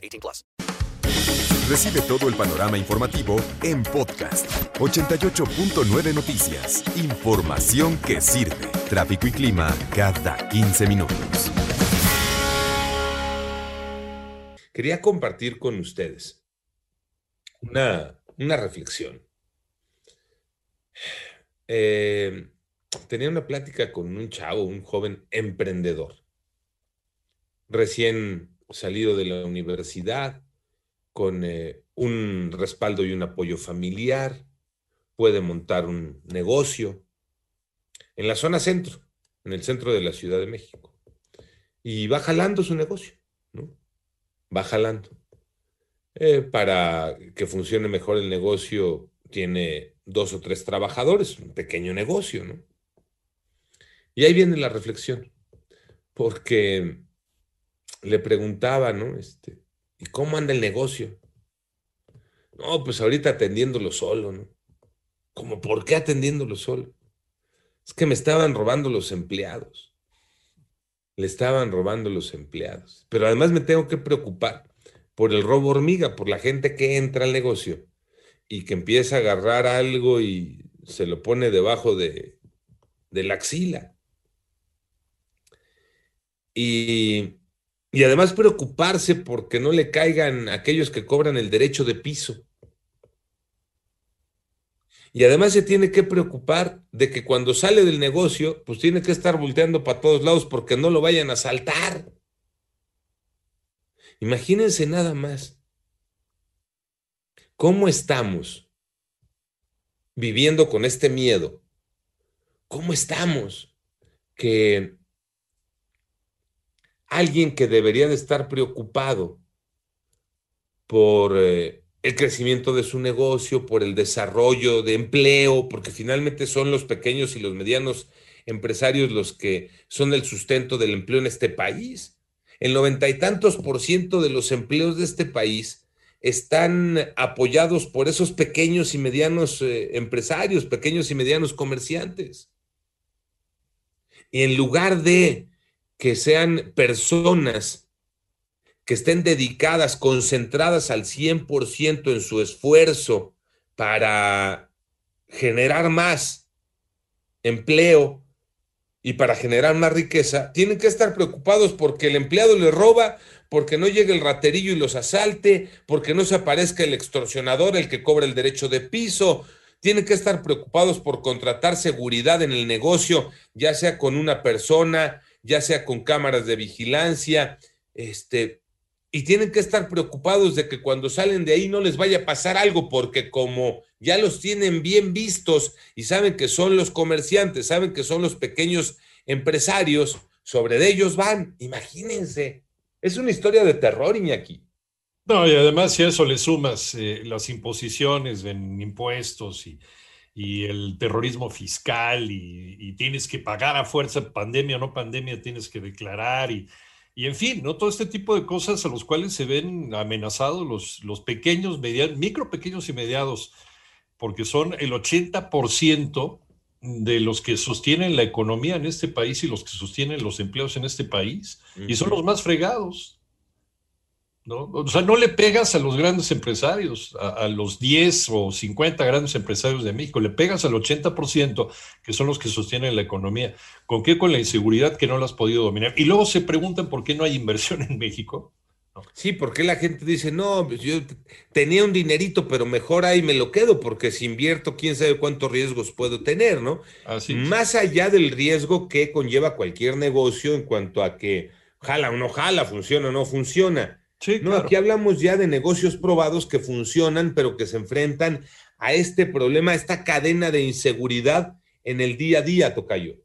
18 plus. Recibe todo el panorama informativo en podcast 88.9 Noticias. Información que sirve. Tráfico y clima cada 15 minutos. Quería compartir con ustedes una, una reflexión. Eh, tenía una plática con un chavo, un joven emprendedor, recién salido de la universidad, con eh, un respaldo y un apoyo familiar, puede montar un negocio en la zona centro, en el centro de la Ciudad de México. Y va jalando su negocio, ¿no? Va jalando. Eh, para que funcione mejor el negocio, tiene dos o tres trabajadores, un pequeño negocio, ¿no? Y ahí viene la reflexión, porque le preguntaba, ¿no? Este, ¿y cómo anda el negocio? No, pues ahorita atendiéndolo solo, ¿no? ¿Cómo por qué atendiéndolo solo? Es que me estaban robando los empleados. Le estaban robando los empleados. Pero además me tengo que preocupar por el robo hormiga, por la gente que entra al negocio y que empieza a agarrar algo y se lo pone debajo de, de la axila. Y, y además preocuparse porque no le caigan aquellos que cobran el derecho de piso. Y además se tiene que preocupar de que cuando sale del negocio, pues tiene que estar volteando para todos lados porque no lo vayan a saltar. Imagínense nada más. ¿Cómo estamos viviendo con este miedo? ¿Cómo estamos que alguien que debería de estar preocupado por eh, el crecimiento de su negocio, por el desarrollo de empleo, porque finalmente son los pequeños y los medianos empresarios los que son el sustento del empleo en este país. El noventa y tantos por ciento de los empleos de este país están apoyados por esos pequeños y medianos eh, empresarios, pequeños y medianos comerciantes. Y en lugar de que sean personas que estén dedicadas, concentradas al 100% en su esfuerzo para generar más empleo y para generar más riqueza, tienen que estar preocupados porque el empleado le roba, porque no llegue el raterillo y los asalte, porque no se aparezca el extorsionador, el que cobra el derecho de piso. Tienen que estar preocupados por contratar seguridad en el negocio, ya sea con una persona, ya sea con cámaras de vigilancia, este, y tienen que estar preocupados de que cuando salen de ahí no les vaya a pasar algo, porque como ya los tienen bien vistos y saben que son los comerciantes, saben que son los pequeños empresarios, sobre de ellos van. Imagínense, es una historia de terror, Iñaki. No, y además si a eso le sumas eh, las imposiciones en impuestos y, y el terrorismo fiscal y, y, tienes que pagar a fuerza, pandemia o no pandemia, tienes que declarar y y en fin, ¿no? Todo este tipo de cosas a los cuales se ven amenazados los, los pequeños, medianos, micro, pequeños y mediados, porque son el 80% de los que sostienen la economía en este país y los que sostienen los empleos en este país, y son los más fregados. ¿No? O sea, no le pegas a los grandes empresarios, a, a, los 10 o 50 grandes empresarios de México, le pegas al 80%, que son los que sostienen la economía. ¿Con qué? Con la inseguridad que no la has podido dominar. Y luego se preguntan por qué no hay inversión en México. No. Sí, porque la gente dice, no, pues yo tenía un dinerito, pero mejor ahí me lo quedo, porque si invierto, quién sabe cuántos riesgos puedo tener, ¿no? Así Más allá del riesgo que conlleva cualquier negocio en cuanto a que jala o no jala, funciona o no funciona. Sí, no, aquí hablamos ya de negocios probados que funcionan, pero que se enfrentan a este problema, a esta cadena de inseguridad en el día a día, Tocayo.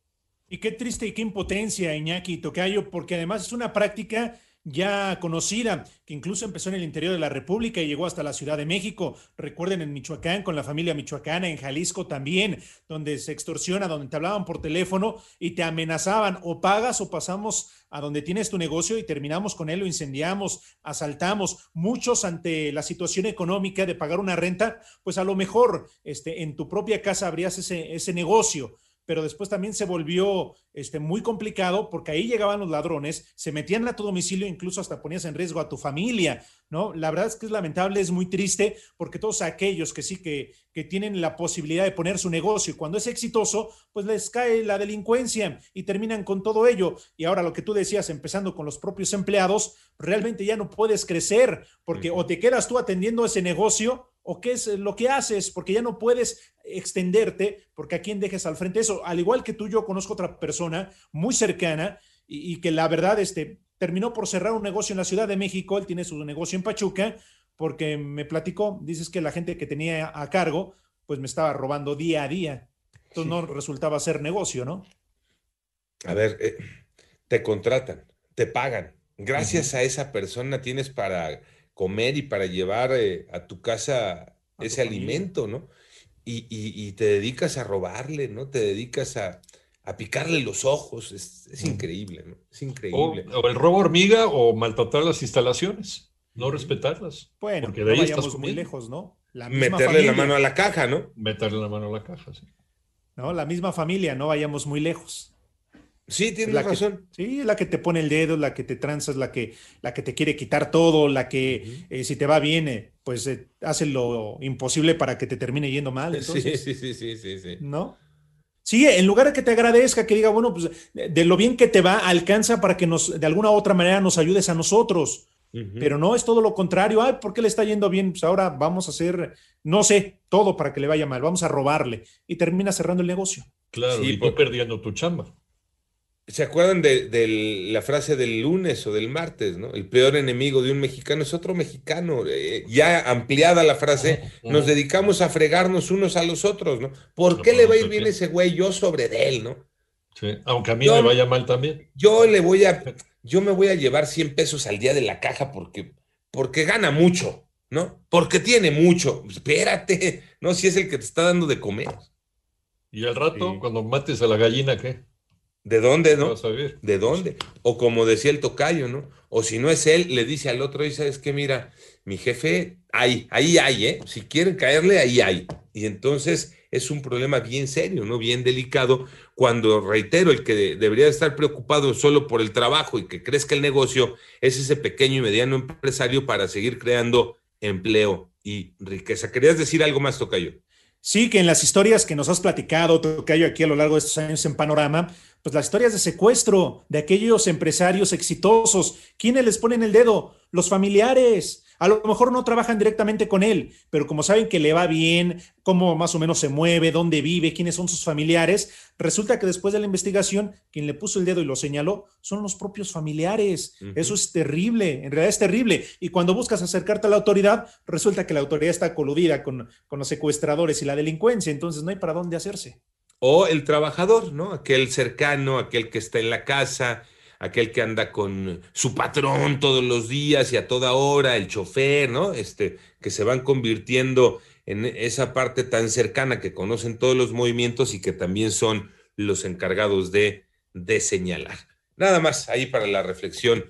Y qué triste y qué impotencia, Iñaki Tocayo, porque además es una práctica ya conocida, que incluso empezó en el interior de la República y llegó hasta la Ciudad de México. Recuerden en Michoacán, con la familia michoacana, en Jalisco también, donde se extorsiona, donde te hablaban por teléfono y te amenazaban o pagas o pasamos a donde tienes tu negocio y terminamos con él, lo incendiamos, asaltamos. Muchos ante la situación económica de pagar una renta, pues a lo mejor este, en tu propia casa abrías ese, ese negocio pero después también se volvió este, muy complicado porque ahí llegaban los ladrones, se metían a tu domicilio, incluso hasta ponías en riesgo a tu familia, ¿no? La verdad es que es lamentable, es muy triste porque todos aquellos que sí que, que tienen la posibilidad de poner su negocio y cuando es exitoso, pues les cae la delincuencia y terminan con todo ello. Y ahora lo que tú decías, empezando con los propios empleados, realmente ya no puedes crecer porque o te quedas tú atendiendo ese negocio o qué es lo que haces, porque ya no puedes extenderte, porque a quién dejes al frente eso. Al igual que tú, yo conozco otra persona muy cercana y, que la verdad este, terminó por cerrar un negocio en la Ciudad de México, él tiene su negocio en Pachuca, porque me platicó, dices que la gente que tenía a cargo, pues me estaba robando día a día. Entonces no resultaba ser negocio, ¿no? A ver, eh, te contratan, te pagan. Gracias a esa persona tienes para comer y para llevar eh, a tu casa ese alimento, ¿no? Y, te dedicas a robarle, ¿no? Te dedicas a, picarle los ojos. Es, increíble, ¿no? Es increíble. O, el robo hormiga o maltratar las instalaciones, no respetarlas. Bueno, porque de ahí vayamos muy lejos, ¿no? Meterle la mano a la caja, ¿no? Meterle la mano a la caja, sí. No, la misma familia, no vayamos muy lejos. Sí, tienes razón. sí, la que te pone el dedo, la que te tranzas, la que, la que te quiere quitar todo, la que eh, si te va bien, eh, pues eh, hace lo imposible para que te termine yendo mal. sí, sí, sí, sí, sí, ¿No? Sí, en lugar de que te agradezca, que diga, bueno, pues de, lo bien que te va, alcanza para que nos, de alguna u otra manera nos ayudes a nosotros. Pero no es todo lo contrario. Ay, ¿por qué le está yendo bien? Pues ahora vamos a hacer, no sé, todo para que le vaya mal. Vamos a robarle. Y termina cerrando el negocio. Claro, y tú perdiendo tu chamba. ¿Se acuerdan de, la frase del lunes o del martes, ¿no? El peor enemigo de un mexicano es otro mexicano. Eh, ya ampliada la frase, nos dedicamos a fregarnos unos a los otros, ¿no? ¿Por qué le va a ir bien ese güey yo sobre de él, no? Sí, aunque a mí me vaya mal también. Yo le voy a, yo me voy a llevar 100 pesos al día de la caja porque, porque gana mucho, ¿no? Porque tiene mucho. Espérate, ¿no? Si es el que te está dando de comer. Y al rato, cuando mates a la gallina, ¿qué? ¿De dónde, no? ¿De dónde? O como decía el tocayo, ¿no? O si no es él, le dice al otro, y sabes que mira, mi jefe, ahí, ahí hay, ¿eh? Si quieren caerle, ahí hay. Y entonces es un problema bien serio, ¿no? Bien delicado, cuando, reitero, el que debería estar preocupado solo por el trabajo y que crezca el negocio, es ese pequeño y mediano empresario para seguir creando empleo y riqueza. ¿Querías decir algo más, Tocayo? Sí, que en las historias que nos has platicado, Tocayo, aquí a lo largo de estos años en Panorama, pues las historias de secuestro de aquellos empresarios exitosos. ¿Quiénes les ponen el dedo? Los familiares. A lo mejor no trabajan directamente con él, pero como saben que le va bien, cómo más o menos se mueve, dónde vive, quiénes son sus familiares, resulta que después de la investigación, quien le puso el dedo y lo señaló son los propios familiares. Eso es terrible, en realidad es terrible. Y cuando buscas acercarte a la autoridad, resulta que la autoridad está coludida con, con los secuestradores y la delincuencia, entonces no hay para dónde hacerse. O el trabajador, ¿no? Aquel cercano, aquel que está en la casa, aquel que anda con su patrón todos los días y a toda hora, el chofer, ¿no? Este, que se van convirtiendo en esa parte tan cercana que conocen todos los movimientos y que también son los encargados de, de señalar. Nada más ahí para la reflexión